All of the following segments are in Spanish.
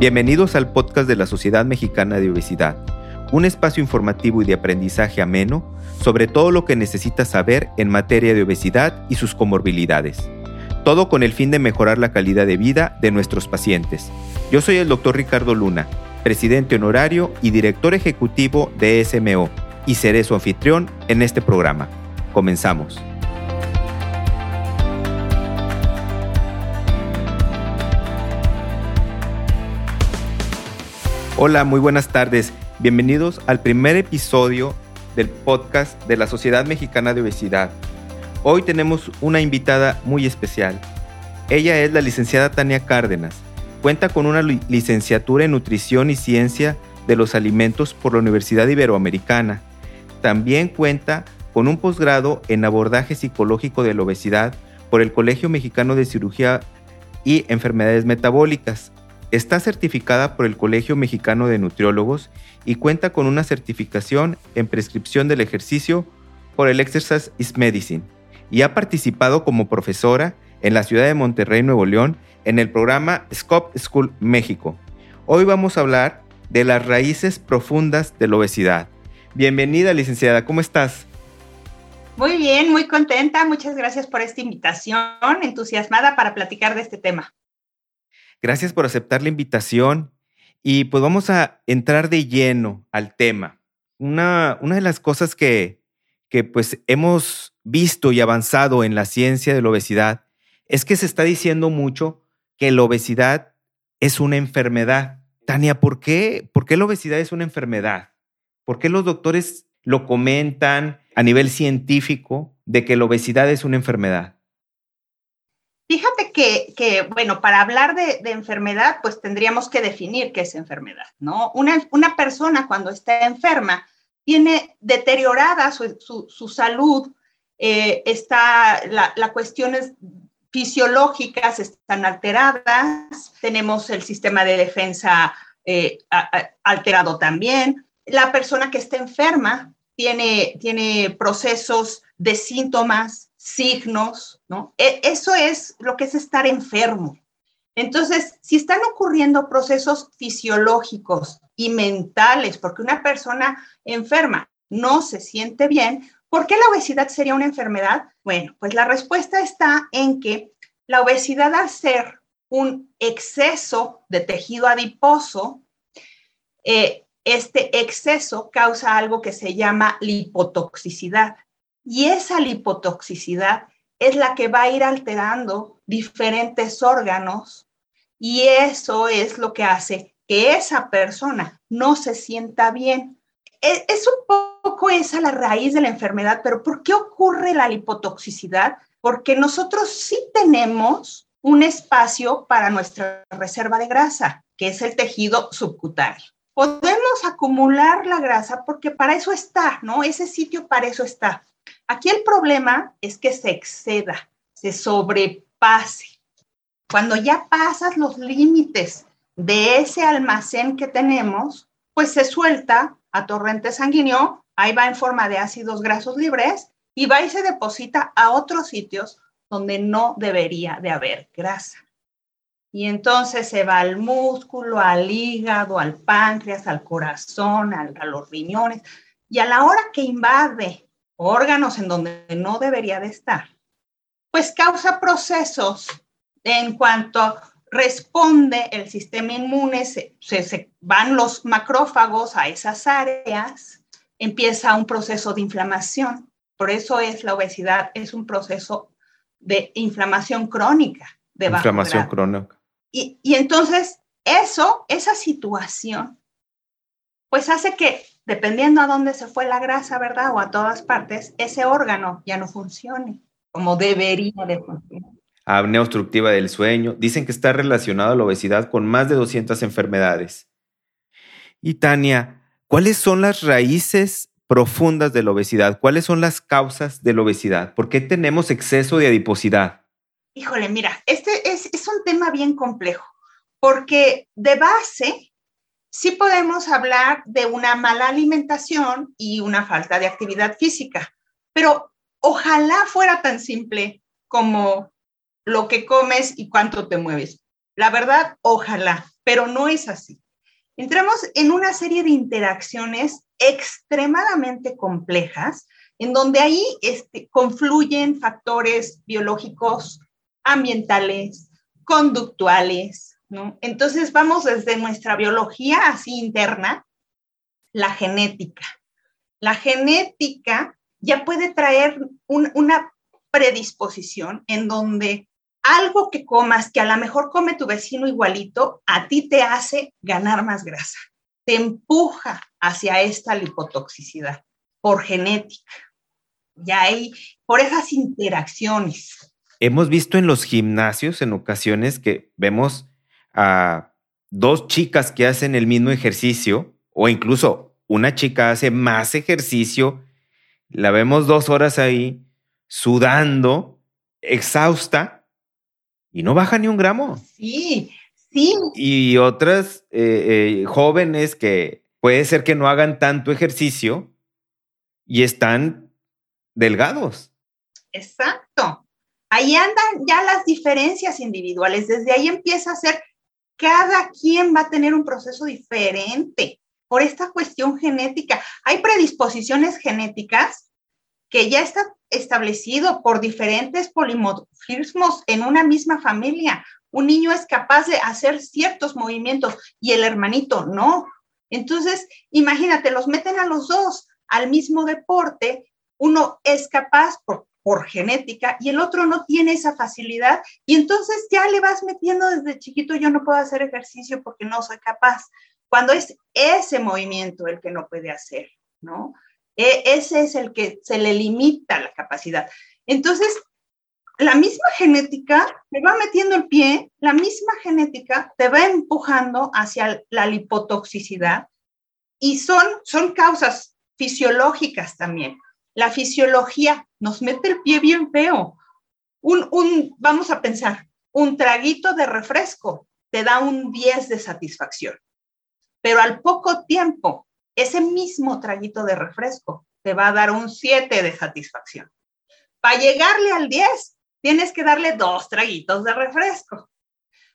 Bienvenidos al podcast de la Sociedad Mexicana de Obesidad, un espacio informativo y de aprendizaje ameno sobre todo lo que necesitas saber en materia de obesidad y sus comorbilidades. Todo con el fin de mejorar la calidad de vida de nuestros pacientes. Yo soy el doctor Ricardo Luna, presidente honorario y director ejecutivo de SMO, y seré su anfitrión en este programa. Comenzamos. Hola, muy buenas tardes. Bienvenidos al primer episodio del podcast de la Sociedad Mexicana de Obesidad. Hoy tenemos una invitada muy especial. Ella es la licenciada Tania Cárdenas. Cuenta con una licenciatura en Nutrición y Ciencia de los Alimentos por la Universidad Iberoamericana. También cuenta con un posgrado en abordaje psicológico de la obesidad por el Colegio Mexicano de Cirugía y Enfermedades Metabólicas Está certificada por el Colegio Mexicano de Nutriólogos y cuenta con una certificación en prescripción del ejercicio por el Exercise is Medicine y ha participado como profesora en la ciudad de Monterrey, Nuevo León, en el programa Scope School México. Hoy vamos a hablar de las raíces profundas de la obesidad. Bienvenida, licenciada, ¿cómo estás? Muy bien, muy contenta. Muchas gracias por esta invitación, entusiasmada para platicar de este tema. Gracias por aceptar la invitación y pues vamos a entrar de lleno al tema. Una, una de las cosas que, que pues hemos visto y avanzado en la ciencia de la obesidad es que se está diciendo mucho que la obesidad es una enfermedad. Tania, ¿por qué, ¿por qué la obesidad es una enfermedad? ¿Por qué los doctores lo comentan a nivel científico de que la obesidad es una enfermedad? Fíjate que, bueno, para hablar de, enfermedad, pues tendríamos que definir qué es enfermedad, ¿no? Una, persona cuando está enferma tiene deteriorada su, salud, eh, está, la cuestiones fisiológicas están alteradas, tenemos el sistema de defensa eh, alterado también. La persona que está enferma tiene, tiene procesos de síntomas signos, ¿no? E, eso es lo que es estar enfermo. Entonces, si están ocurriendo procesos fisiológicos y mentales, porque una persona enferma no se siente bien, ¿por qué la obesidad sería una enfermedad? Bueno, pues la respuesta está en que la obesidad al ser un exceso de tejido adiposo, eh, este exceso causa algo que se llama lipotoxicidad. Y esa lipotoxicidad es la que va a ir alterando diferentes órganos y eso es lo que hace que esa persona no se sienta bien. Es, es, un poco esa la raíz de la enfermedad, pero ¿por qué ocurre la lipotoxicidad? Porque nosotros sí tenemos un espacio para nuestra reserva de grasa, que es el tejido subcutáneo. Podemos acumular la grasa porque para eso está, ¿no? Ese sitio para eso está. Aquí el problema es que se exceda, se sobrepase. Cuando ya pasas los límites de ese almacén que tenemos, pues se suelta a torrente sanguíneo, ahí va en forma de ácidos grasos libres y va y se deposita a otros sitios donde no debería de haber grasa. Y entonces se va al músculo, al hígado, al páncreas, al corazón, a los riñones. Y a la hora que invade órganos en donde no debería de estar, pues causa procesos en cuanto responde el sistema inmune, se, van los macrófagos a esas áreas, empieza un proceso de inflamación. Por eso es la obesidad, es un proceso de inflamación crónica. De inflamación crónica. Y, y entonces eso, esa situación, pues hace que dependiendo a dónde se fue la grasa, ¿verdad? O a todas partes, ese órgano ya no funcione como debería de funcionar. Apnea obstructiva del sueño. Dicen que está relacionado a la obesidad con más de 200 enfermedades. Y Tania, ¿cuáles son las raíces profundas de la obesidad? ¿Cuáles son las causas de la obesidad? ¿Por qué tenemos exceso de adiposidad? Híjole, mira, este es, es un tema bien complejo, porque de base sí podemos hablar de una mala alimentación y una falta de actividad física, pero ojalá fuera tan simple como lo que comes y cuánto te mueves. La verdad, ojalá, pero no es así. Entramos en una serie de interacciones extremadamente complejas, en donde ahí este, confluyen factores biológicos, ambientales, conductuales, ¿no? Entonces vamos desde nuestra biología así interna, la genética. La genética ya puede traer una predisposición en donde algo que comas que a lo mejor come tu vecino igualito, a ti te hace ganar más grasa, te empuja hacia esta lipotoxicidad por genética. Ya hay, por esas interacciones. Hemos visto en los gimnasios en ocasiones que vemos a dos chicas que hacen el mismo ejercicio o incluso una chica hace más ejercicio, la vemos dos horas ahí sudando, exhausta, y no baja ni un gramo. Sí, sí. Y otras eh, eh, jóvenes que puede ser que no hagan tanto ejercicio y están delgados. Exacto. Ahí andan ya las diferencias individuales. Desde ahí empieza a ser, cada quien va a tener un proceso diferente por esta cuestión genética. Hay predisposiciones genéticas que ya está establecido por diferentes polimorfismos en una misma familia. Un niño es capaz de hacer ciertos movimientos y el hermanito no. Entonces, imagínate, los meten a los dos al mismo deporte, uno es capaz por, por genética y el otro no tiene esa facilidad y entonces ya le vas metiendo desde chiquito, yo no puedo hacer ejercicio porque no soy capaz, cuando es ese movimiento el que no puede hacer, ¿no? E, ese es el que se le limita la capacidad. Entonces, la misma genética te va metiendo el pie, la misma genética te va empujando hacia la lipotoxicidad y son, son causas fisiológicas también. La fisiología nos mete el pie bien feo. Un, un, vamos a pensar, un traguito de refresco te da un 10 de satisfacción, pero al poco tiempo ese mismo traguito de refresco te va a dar un 7 de satisfacción. Para llegarle al 10, tienes que darle dos traguitos de refresco.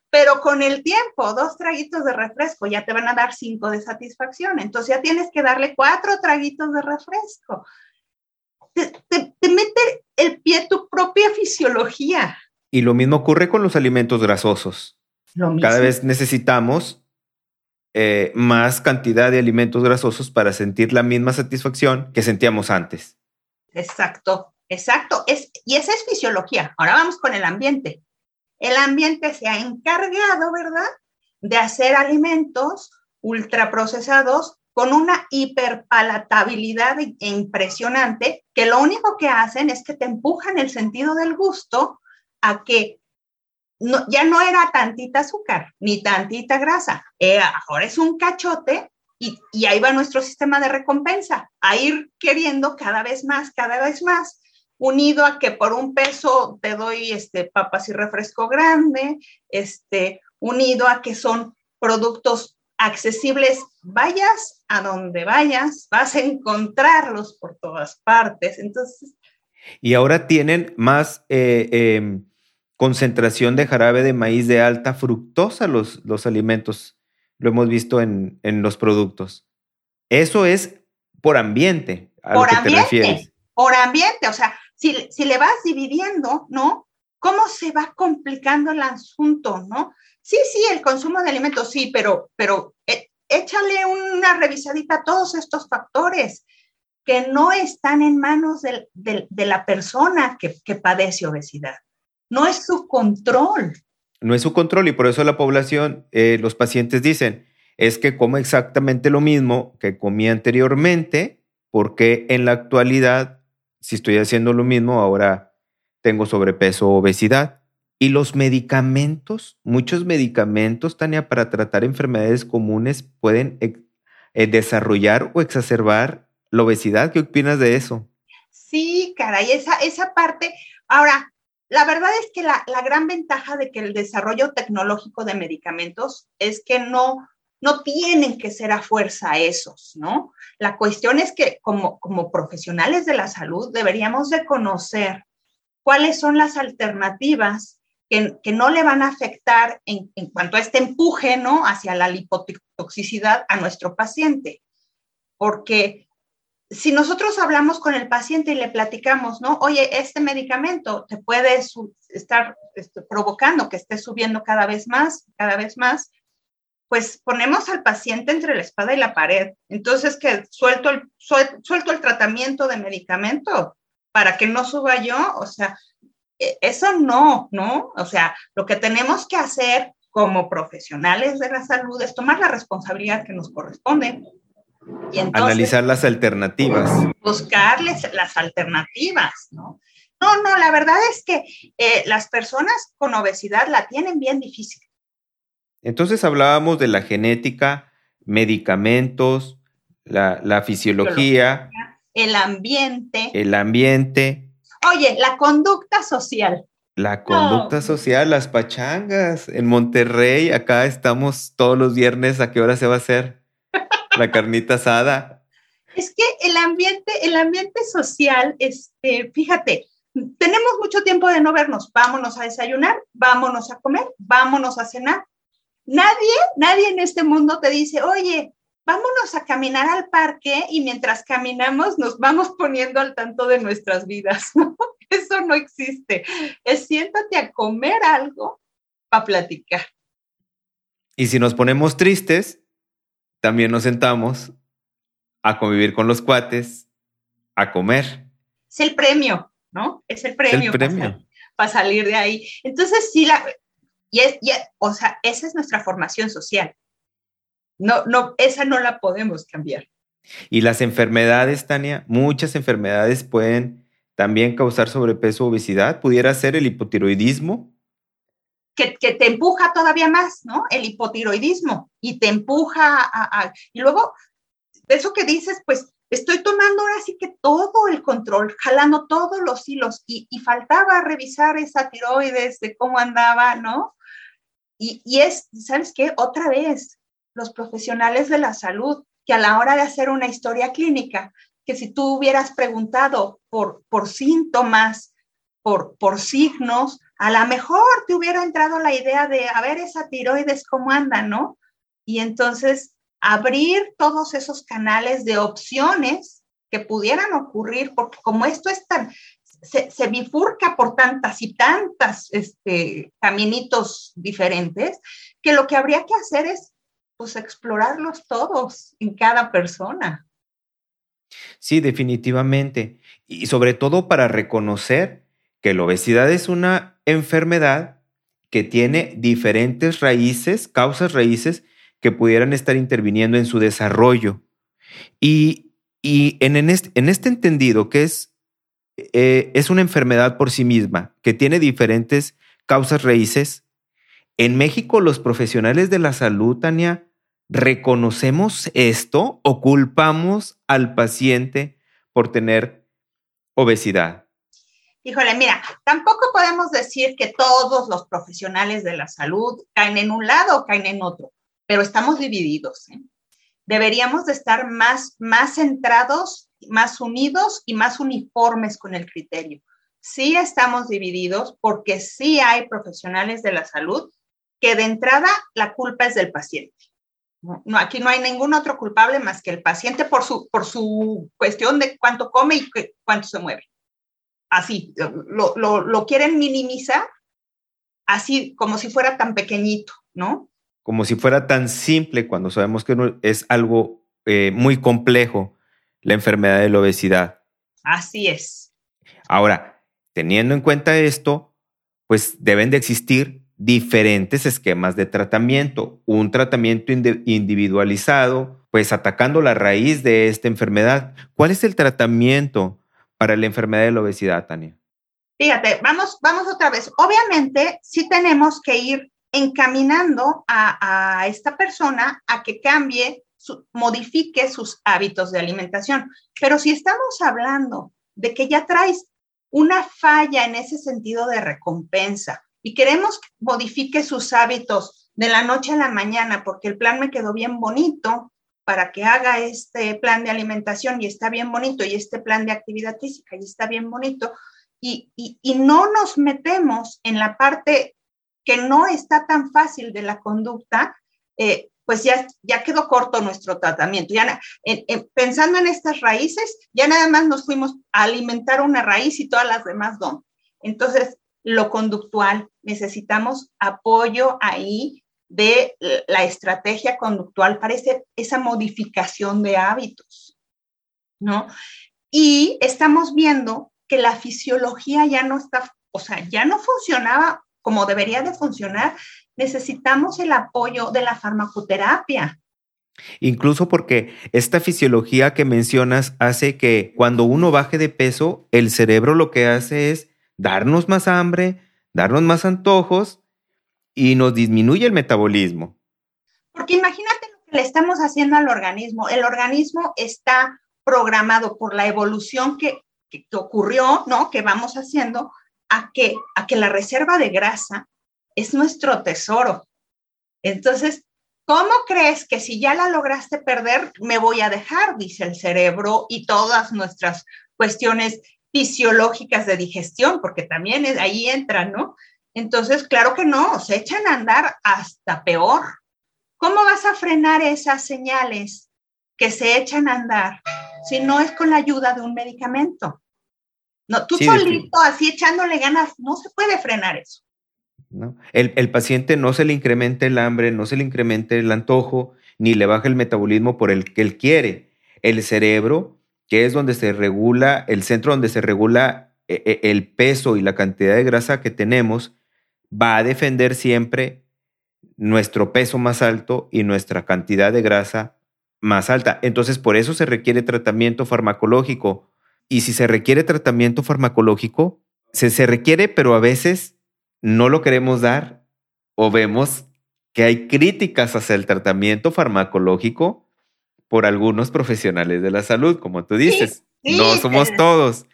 Pero con el tiempo, dos traguitos de refresco ya te van a dar 5 de satisfacción. Entonces ya tienes que darle cuatro traguitos de refresco. Te, te mete el pie tu propia fisiología. Y lo mismo ocurre con los alimentos grasosos. Cada vez necesitamos eh, más cantidad de alimentos grasosos para sentir la misma satisfacción que sentíamos antes. Exacto, exacto. Es, y esa es fisiología. Ahora vamos con el ambiente. El ambiente se ha encargado, ¿verdad?, de hacer alimentos ultraprocesados con una hiperpalatabilidad impresionante, que lo único que hacen es que te empujan el sentido del gusto a que ya no era tantita azúcar ni tantita grasa, eh, ahora es un cachote y, y, ahí va nuestro sistema de recompensa, a ir queriendo cada vez más, cada vez más, unido a que por un peso te doy este, papas y refresco grande, este, unido a que son productos accesibles, vayas a donde vayas, vas a encontrarlos por todas partes. Entonces... Y ahora tienen más... Eh, em, concentración de jarabe de maíz de alta fructosa los, los alimentos. Lo hemos visto en, los productos. Eso es por ambiente. por ambiente. Por ambiente. O sea, si, le vas dividiendo, ¿no? ¿Cómo se va complicando el asunto, ¿no? Sí, sí, el consumo de alimentos, sí, pero, pero eh, échale una revisadita a todos estos factores que no están en manos de, la persona que, padece obesidad no es su control. No es su control y por eso la población, eh, los pacientes dicen, es que como exactamente lo mismo que comía anteriormente, porque en la actualidad, si estoy haciendo lo mismo, ahora tengo sobrepeso o obesidad. Y los medicamentos, muchos medicamentos, Tania, para tratar enfermedades comunes pueden eh, desarrollar o exacerbar la obesidad. ¿Qué opinas de eso? Sí, caray, esa, esa parte. Ahora, la verdad es que la, gran ventaja de que el desarrollo tecnológico de medicamentos es que no, no tienen que ser a fuerza esos, ¿no? La cuestión es que como, como profesionales de la salud deberíamos de conocer cuáles son las alternativas que, no le van a afectar en, cuanto a este empuje, ¿no? Hacia la lipotoxicidad a nuestro paciente. Porque si nosotros hablamos con el paciente y le platicamos, ¿no? Oye, este medicamento te puede estar este, provocando que esté subiendo cada vez más, cada vez más, pues ponemos al paciente entre la espada y la pared. Entonces, que suelto el, suelto el tratamiento de medicamento para que no suba yo, o sea, eso no, ¿no? O sea, lo que tenemos que hacer como profesionales de la salud es tomar la responsabilidad que nos corresponde. Y Analizar las alternativas. Buscarles las alternativas, ¿no? No, no, la verdad es que eh, las personas con obesidad la tienen bien difícil. Entonces hablábamos de la genética, medicamentos, la, la fisiología. El ambiente. El ambiente. Oye, la conducta social. La conducta social, las pachangas. En Monterrey, acá estamos todos los viernes. ¿A qué hora se va a hacer la carnita asada? Es que el ambiente, el ambiente social, este, fíjate, tenemos mucho tiempo de no vernos. Vámonos a desayunar, vámonos a comer, vámonos a cenar. Nadie, nadie en este mundo te dice, oye, vámonos a caminar al parque y mientras caminamos nos vamos poniendo al tanto de nuestras vidas. Eso no existe. Es siéntate a comer algo para platicar. Y si nos ponemos tristes, también nos sentamos a convivir con los cuates, a comer. Es el premio, ¿no? Es el premio. el premio. Para, salir de ahí. Entonces, sí, la, y es, o sea, esa es nuestra formación social. No, no, esa no la podemos cambiar. Y las enfermedades, Tania, muchas enfermedades pueden también causar sobrepeso o obesidad. Pudiera ser el hipotiroidismo. Que, que, te empuja todavía más, ¿no? El hipotiroidismo y te empuja a, Y luego, eso que dices, pues estoy tomando ahora sí que todo el control, jalando todos los hilos y, y faltaba revisar esa tiroides de cómo andaba, ¿no? Y, y es, ¿sabes qué? Otra vez, los profesionales de la salud, que a la hora de hacer una historia clínica, que si tú hubieras preguntado por, por síntomas, por, por signos, a lo mejor te hubiera entrado la idea de, a ver, esa tiroides, ¿cómo anda, no? Y entonces abrir todos esos canales de opciones que pudieran ocurrir, porque como esto es tan, se, se bifurca por tantas y tantas este, caminitos diferentes, que lo que habría que hacer es pues explorarlos todos en cada persona. Sí, definitivamente. Y sobre todo para reconocer que la obesidad es una enfermedad que tiene diferentes raíces, causas raíces que pudieran estar interviniendo en su desarrollo. Y, y en, en, este, en, entendido que es, eh, es una enfermedad por sí misma, que tiene diferentes causas raíces, en México los profesionales de la salud, Tania, ¿Reconocemos esto o culpamos al paciente por tener obesidad? Híjole, mira, tampoco podemos decir que todos los profesionales de la salud caen en un lado o caen en otro, pero estamos divididos. ¿eh? Deberíamos de estar más, más centrados, más unidos y más uniformes con el criterio. Sí estamos divididos porque sí hay profesionales de la salud que de entrada la culpa es del paciente. No, aquí no hay ningún otro culpable más que el paciente por su, por su cuestión de cuánto come y cuánto se mueve. Así, lo, lo, lo quieren minimizar, así como si fuera tan pequeñito, ¿no? Como si fuera tan simple cuando sabemos que es algo eh, muy complejo, la enfermedad de la obesidad. Así es. Ahora, teniendo en cuenta esto, pues deben de existir diferentes esquemas de tratamiento, un tratamiento individualizado, pues atacando la raíz de esta enfermedad. ¿Cuál es el tratamiento para la enfermedad de la obesidad, Tania? Fíjate, vamos, vamos otra vez. Obviamente, sí tenemos que ir encaminando a, esta persona a que cambie, modifique sus hábitos de alimentación. Pero si estamos hablando de que ya traes una falla en ese sentido de recompensa, y queremos que modifique sus hábitos de la noche a la mañana porque el plan me quedó bien bonito para que haga este plan de alimentación y está bien bonito y este plan de actividad física y está bien bonito y, y, y no nos metemos en la parte que no está tan fácil de la conducta, eh, pues ya, ya quedó corto nuestro tratamiento. Ya, pensando en estas raíces, ya nada más nos fuimos a alimentar una raíz y todas las demás no. Entonces, lo conductual, necesitamos apoyo ahí de la estrategia conductual para esa modificación de hábitos, ¿no? Y estamos viendo que la fisiología ya no está, o sea, ya no funcionaba como debería de funcionar. Necesitamos el apoyo de la farmacoterapia. Incluso porque esta fisiología que mencionas hace que cuando uno baje de peso, el cerebro lo que hace es darnos más hambre, darnos más antojos y nos disminuye el metabolismo. Porque imagínate lo que le estamos haciendo al organismo. El organismo está programado por la evolución que, ocurrió, ¿no? Que vamos haciendo a que, a que la reserva de grasa es nuestro tesoro. Entonces, ¿cómo crees que si ya la lograste perder, me voy a dejar? Dice el cerebro y todas nuestras cuestiones fisiológicas de digestión, porque también ahí entran, ¿no? Entonces, claro que no, se echan a andar hasta peor. ¿Cómo vas a frenar esas señales que se echan a andar si no es con la ayuda de un medicamento? No, tú solito, así echándole ganas, no se puede frenar eso. ¿No? El, el, paciente no se le incrementa el hambre, no se le incrementa el antojo, ni le baja el metabolismo por el que él quiere. El cerebro, que es donde se regula, el centro donde se regula eh, eh, el peso y la cantidad de grasa que tenemos, va a defender siempre nuestro peso más alto y nuestra cantidad de grasa más alta. Entonces, por eso se requiere tratamiento farmacológico. Y si se requiere tratamiento farmacológico, se, se requiere, pero a veces no lo queremos dar o vemos que hay críticas hacia el tratamiento farmacológico por algunos profesionales de la salud, como tú dices. no somos todos.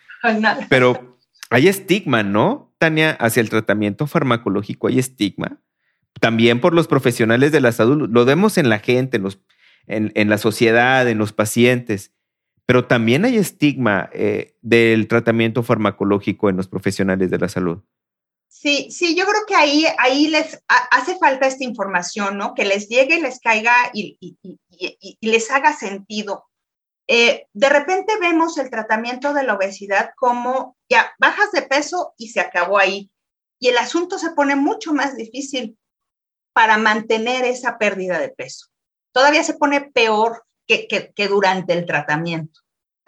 Pero hay estigma, ¿no? Tania, hacia el tratamiento farmacológico hay estigma. También por los profesionales de la salud. Lo vemos en la gente, en, los, en, la sociedad, en los pacientes. Pero también hay estigma eh, del tratamiento farmacológico en los profesionales de la salud. Sí, sí, yo creo que ahí, ahí les hace falta esta información, ¿no? Que les llegue, les caiga y, y les haga sentido. Eh, de repente vemos el tratamiento de la obesidad como ya bajas de peso y se acabó ahí. Y el asunto se pone mucho más difícil para mantener esa pérdida de peso. Todavía se pone peor que, durante el tratamiento.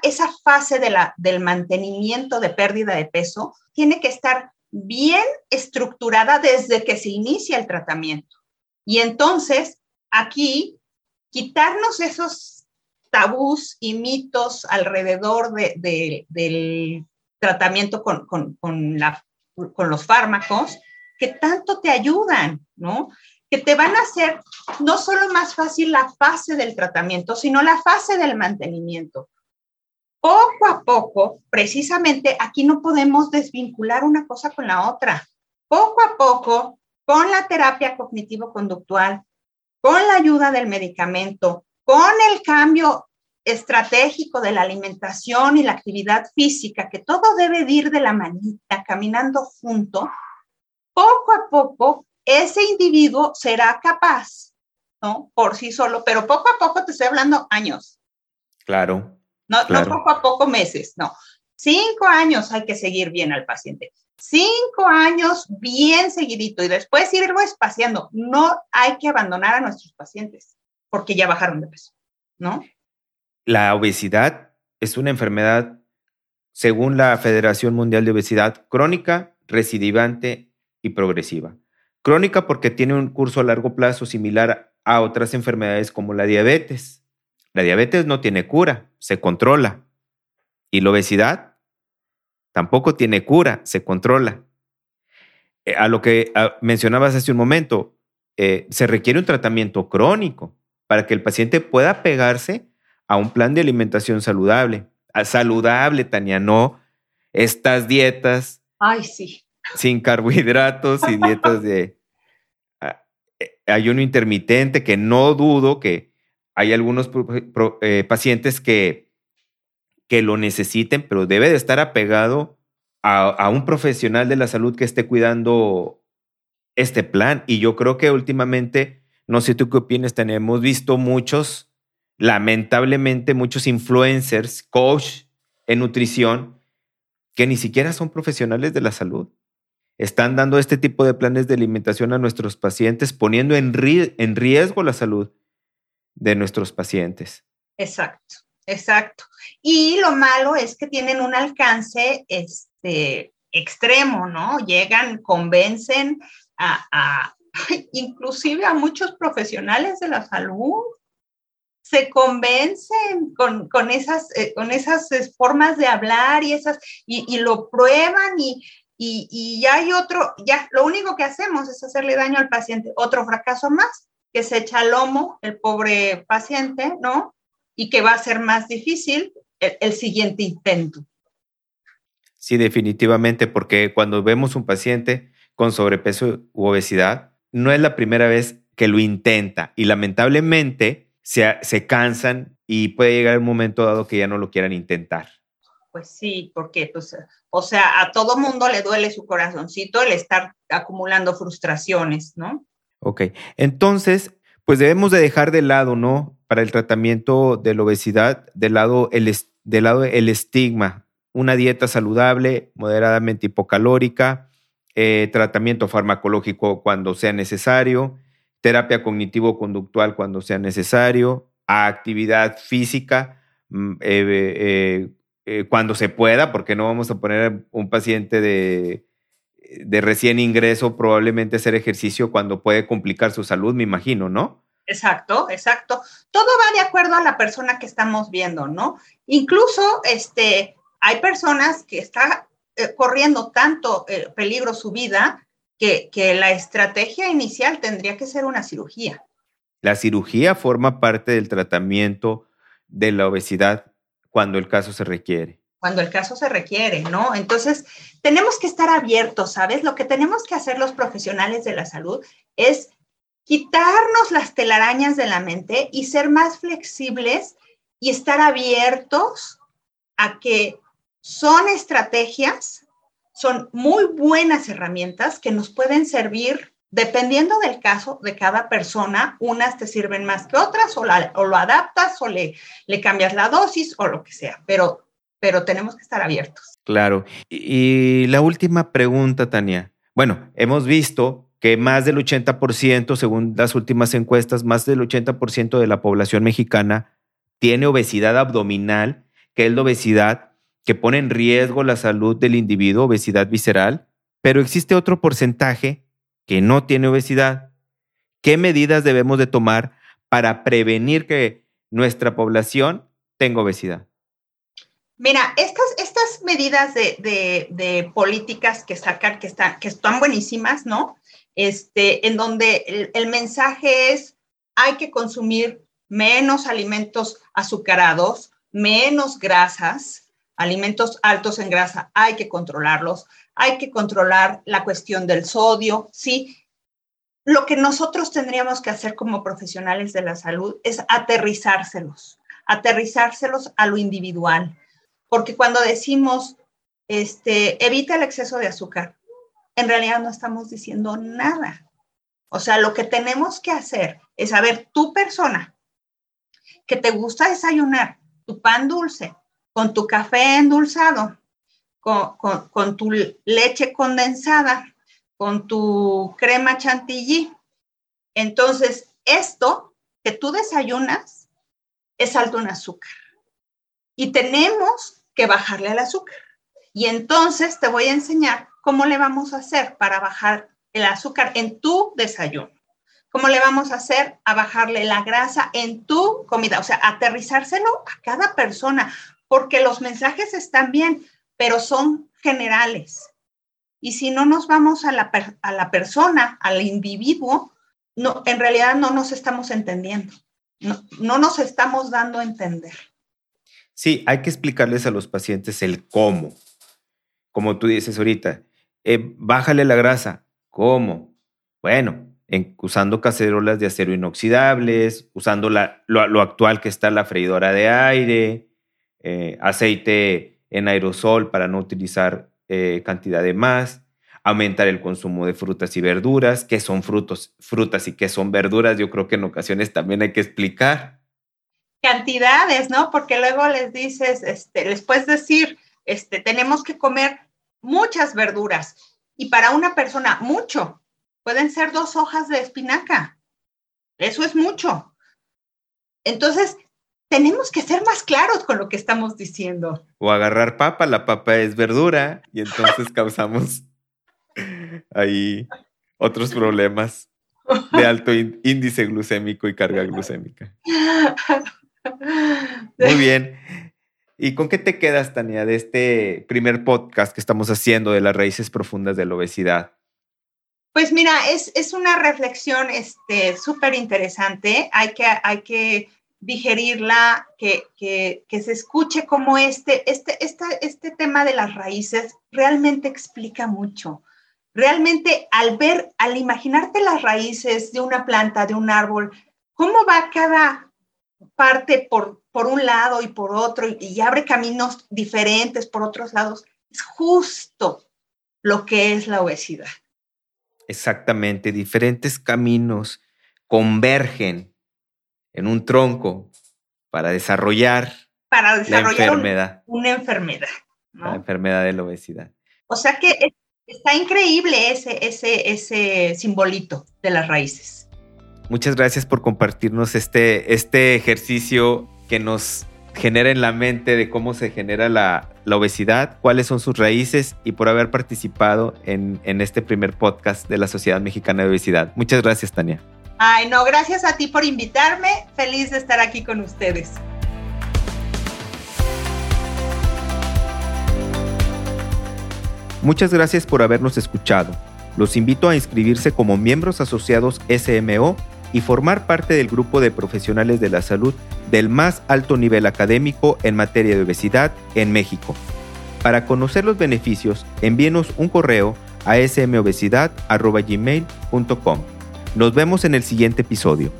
Esa fase del mantenimiento de pérdida de peso tiene que estar bien estructurada desde que se inicia el tratamiento. Y entonces, aquí, quitarnos esos tabús y mitos alrededor del tratamiento con, con los fármacos que tanto te ayudan, ¿no? Que te van a hacer no solo más fácil la fase del tratamiento, sino la fase del mantenimiento. Poco a poco, precisamente aquí no podemos desvincular una cosa con la otra. Poco a poco, con la terapia cognitivo-conductual, con la ayuda del medicamento, con el cambio estratégico de la alimentación y la actividad física, que todo debe ir de la manita, caminando junto, poco a poco ese individuo será capaz, ¿no? Por sí solo, pero poco a poco te estoy hablando años. Claro. No, no poco a poco meses, no. Cinco años hay que seguir bien al paciente. Cinco años bien seguidito y después irlo espaciando. No hay que abandonar a nuestros pacientes porque ya bajaron de peso, ¿no? La obesidad es una enfermedad, según la Federación Mundial de Obesidad, crónica, recidivante y progresiva. Crónica porque tiene un curso a largo plazo similar a otras enfermedades como la diabetes. La diabetes no tiene cura, se controla. Y la obesidad tampoco tiene cura, se controla. Eh, a lo que mencionabas hace un momento, eh, se requiere un tratamiento crónico para que el paciente pueda pegarse a un plan de alimentación saludable. A saludable, Tania, no estas dietas. Ay, sí. Sin carbohidratos y dietas de eh, ayuno intermitente, que no dudo que hay algunos eh, pacientes que, que lo necesiten, pero debe de estar apegado a, a, un profesional de la salud que esté cuidando este plan. Y yo creo que últimamente, no sé tú qué opinas, tenemos visto muchos, lamentablemente, muchos influencers, coach en nutrición, que ni siquiera son profesionales de la salud. Están dando este tipo de planes de alimentación a nuestros pacientes, poniendo en, en riesgo la salud de nuestros pacientes. Exacto, exacto. Y lo malo es que tienen un alcance este, extremo, ¿no? Llegan, convencen a, inclusive a muchos profesionales de la salud. Se convencen con, con esas, eh, con esas eh, formas de hablar y, esas, y, lo prueban y, y, y, ya hay otro, ya lo único que hacemos es hacerle daño al paciente. Otro fracaso más, que se echa al lomo el pobre paciente, ¿no? Y que va a ser más difícil el, siguiente intento. Sí, definitivamente, porque cuando vemos un paciente con sobrepeso u obesidad, no es la primera vez que lo intenta y lamentablemente se, se cansan y puede llegar un momento dado que ya no lo quieran intentar. Pues sí, porque pues, o sea, a todo mundo le duele su corazoncito el estar acumulando frustraciones, ¿no? Ok, entonces, pues debemos de dejar de lado, ¿no? Para el tratamiento de la obesidad, de lado el, de lado el estigma, una dieta saludable, moderadamente hipocalórica, eh, tratamiento farmacológico cuando sea necesario, terapia cognitivo-conductual cuando sea necesario, actividad física mm, eh, eh, cuando se pueda, porque no vamos a poner un paciente de de recién ingreso probablemente hacer ejercicio cuando puede complicar su salud, me imagino, ¿no? Exacto, exacto. Todo va de acuerdo a la persona que estamos viendo, ¿no? Incluso este, hay personas que están eh, corriendo tanto eh, peligro su vida que, que la estrategia inicial tendría que ser una cirugía. La cirugía forma parte del tratamiento de la obesidad cuando el caso se requiere cuando el caso se requiere, ¿no? Entonces, tenemos que estar abiertos, ¿sabes? Lo que tenemos que hacer los profesionales de la salud es quitarnos las telarañas de la mente y ser más flexibles y estar abiertos a que son estrategias, son muy buenas herramientas que nos pueden servir dependiendo del caso de cada persona, unas te sirven más que otras o, lo adaptas o le, cambias la dosis o lo que sea, pero pero tenemos que estar abiertos. Claro. Y la última pregunta, Tania. Bueno, hemos visto que más del 80%, según las últimas encuestas, más del 80% de la población mexicana tiene obesidad abdominal, que es la obesidad que pone en riesgo la salud del individuo, obesidad visceral, pero existe otro porcentaje que no tiene obesidad. ¿Qué medidas debemos de tomar para prevenir que nuestra población tenga obesidad? Mira, estas, estas medidas de, políticas que sacan, que están, que están buenísimas, ¿no? Este, en donde el, mensaje es, hay que consumir menos alimentos azucarados, menos grasas, alimentos altos en grasa, hay que controlarlos, hay que controlar la cuestión del sodio, ¿sí? Lo que nosotros tendríamos que hacer como profesionales de la salud es aterrizárselos, aterrizárselos a lo individual porque cuando decimos, este, evita el exceso de azúcar, en realidad no estamos diciendo nada. O sea, lo que tenemos que hacer es saber tu persona que te gusta desayunar tu pan dulce con tu café endulzado, con, con tu leche condensada, con tu crema chantilly. Entonces, esto que tú desayunas es alto en azúcar. Y tenemos que bajarle al azúcar. Y entonces te voy a enseñar cómo le vamos a hacer para bajar el azúcar en tu desayuno. ¿Cómo le vamos a hacer a bajarle la grasa en tu comida? O sea, aterrizárselo a cada persona, porque los mensajes están bien, pero son generales. Y si no nos vamos a la, a la persona, al individuo, no, en realidad no nos estamos entendiendo, no, no nos estamos dando a entender. Sí, hay que explicarles a los pacientes el cómo. Como tú dices ahorita, eh, bájale la grasa. ¿Cómo? Bueno, usando cacerolas de acero inoxidables, usando lo, actual que está la freidora de aire, eh, aceite en aerosol para no utilizar eh, cantidad de más. aumentar el consumo de frutas y verduras, qué son frutos, frutas y qué son verduras, yo creo que en ocasiones también hay que explicar. Cantidades, ¿no? Porque luego les dices, este, les puedes decir, este, tenemos que comer muchas verduras y para una persona mucho, pueden ser dos hojas de espinaca. Eso es mucho. Entonces, tenemos que ser más claros con lo que estamos diciendo. O agarrar papa, la papa es verdura y entonces causamos ahí otros problemas de alto índice glucémico y carga glucémica. Muy bien. ¿Y con qué te quedas, Tania, de este primer podcast que estamos haciendo de las raíces profundas de la obesidad? Pues mira, es, es una reflexión súper este, interesante. Hay que, hay que digerirla, que, que, que, se escuche como este, este, este, este tema de las raíces realmente explica mucho. Realmente al ver, al imaginarte las raíces de una planta, de un árbol, cómo va cada parte por, por un lado y por otro y, y abre caminos diferentes por otros lados, es justo lo que es la obesidad. Exactamente, diferentes caminos convergen en un tronco para desarrollar, para desarrollar la enfermedad. una enfermedad. La enfermedad de la obesidad. O sea que está increíble ese, ese, ese simbolito de las raíces. Muchas gracias por compartirnos este, este ejercicio que nos genera en la mente de cómo se genera la, la obesidad, cuáles son sus raíces y por haber participado en, en este primer podcast de la Sociedad Mexicana de Obesidad. Muchas gracias, Tania. Ay, no, gracias a ti por invitarme. Feliz de estar aquí con ustedes. Muchas gracias por habernos escuchado. Los invito a inscribirse como miembros asociados SMO y formar parte del grupo de profesionales de la salud del más alto nivel académico en materia de obesidad en México. Para conocer los beneficios, envíenos un correo a smobesidad.gmail.com. Nos vemos en el siguiente episodio.